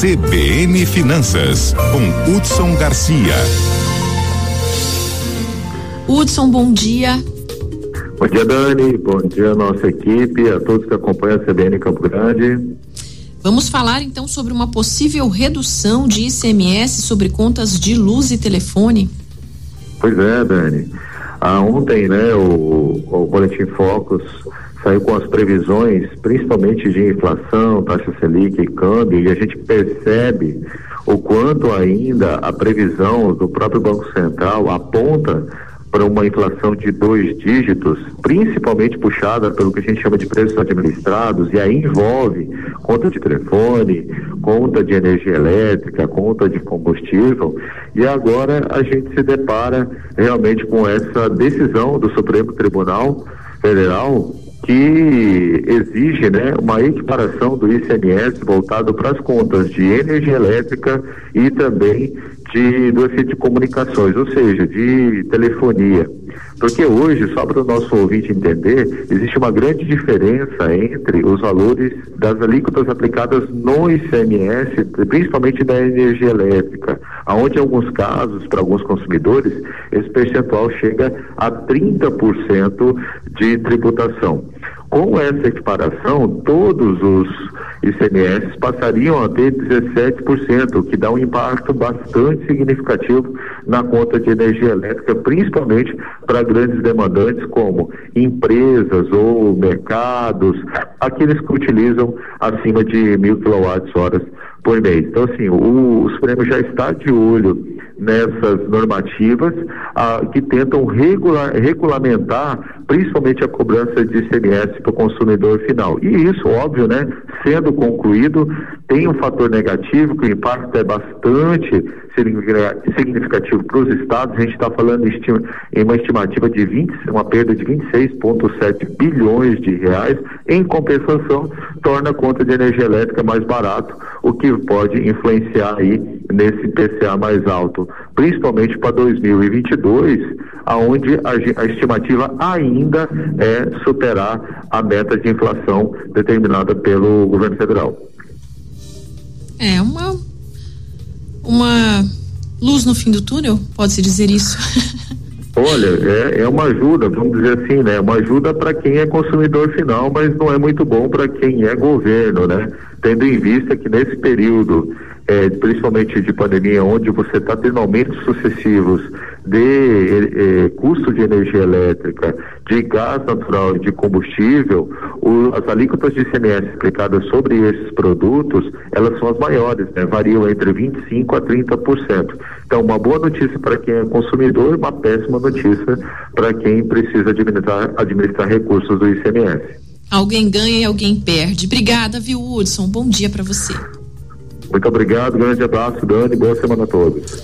CBN Finanças, com Hudson Garcia. Hudson, bom dia. Bom dia, Dani. Bom dia, nossa equipe, a todos que acompanham a CBN Campo Grande. Vamos falar então sobre uma possível redução de ICMS sobre contas de luz e telefone. Pois é, Dani. Ah, ontem, né, o, o Boletim Focus saiu com as previsões, principalmente de inflação, taxa Selic e câmbio, e a gente percebe o quanto ainda a previsão do próprio Banco Central aponta para uma inflação de dois dígitos, principalmente puxada pelo que a gente chama de preços administrados, e aí envolve conta de telefone, conta de energia elétrica, conta de combustível, e agora a gente se depara realmente com essa decisão do Supremo Tribunal Federal que exige né, uma equiparação do ICMS voltado para as contas de energia elétrica e também de, do de comunicações, ou seja, de telefonia. Porque hoje, só para o nosso ouvinte entender, existe uma grande diferença entre os valores das alíquotas aplicadas no ICMS, principalmente da energia elétrica, aonde em alguns casos, para alguns consumidores, esse percentual chega a 30% de tributação. Com essa equiparação, todos os ICMS passariam a ter 17%, o que dá um impacto bastante significativo na conta de energia elétrica, principalmente para grandes demandantes como empresas ou mercados, aqueles que utilizam acima de mil quilowatts-horas por mês. Então, assim, o, o Supremo já está de olho nessas normativas ah, que tentam regular, regulamentar principalmente a cobrança de ICMS para o consumidor final. E isso, óbvio, né, sendo concluído, tem um fator negativo, que o impacto é bastante significativo para os estados. A gente está falando em uma estimativa de 20, uma perda de 26,7 bilhões de reais. Em compensação, torna a conta de energia elétrica mais barato, o que pode influenciar aí nesse PCA mais alto, principalmente para 2022, aonde a, a estimativa ainda é superar a meta de inflação determinada pelo governo federal. É uma uma luz no fim do túnel, pode-se dizer isso? Olha, é, é uma ajuda, vamos dizer assim, né? Uma ajuda para quem é consumidor final, mas não é muito bom para quem é governo, né? Tendo em vista que nesse período é, principalmente de pandemia, onde você está tendo aumentos sucessivos de é, custo de energia elétrica, de gás natural e de combustível, o, as alíquotas de ICMS aplicadas sobre esses produtos, elas são as maiores, né? variam entre 25% a 30%. Então, uma boa notícia para quem é consumidor, uma péssima notícia para quem precisa administrar, administrar recursos do ICMS. Alguém ganha e alguém perde. Obrigada, viu, Hudson? Bom dia para você. Muito obrigado, grande abraço, Dani, boa semana a todos.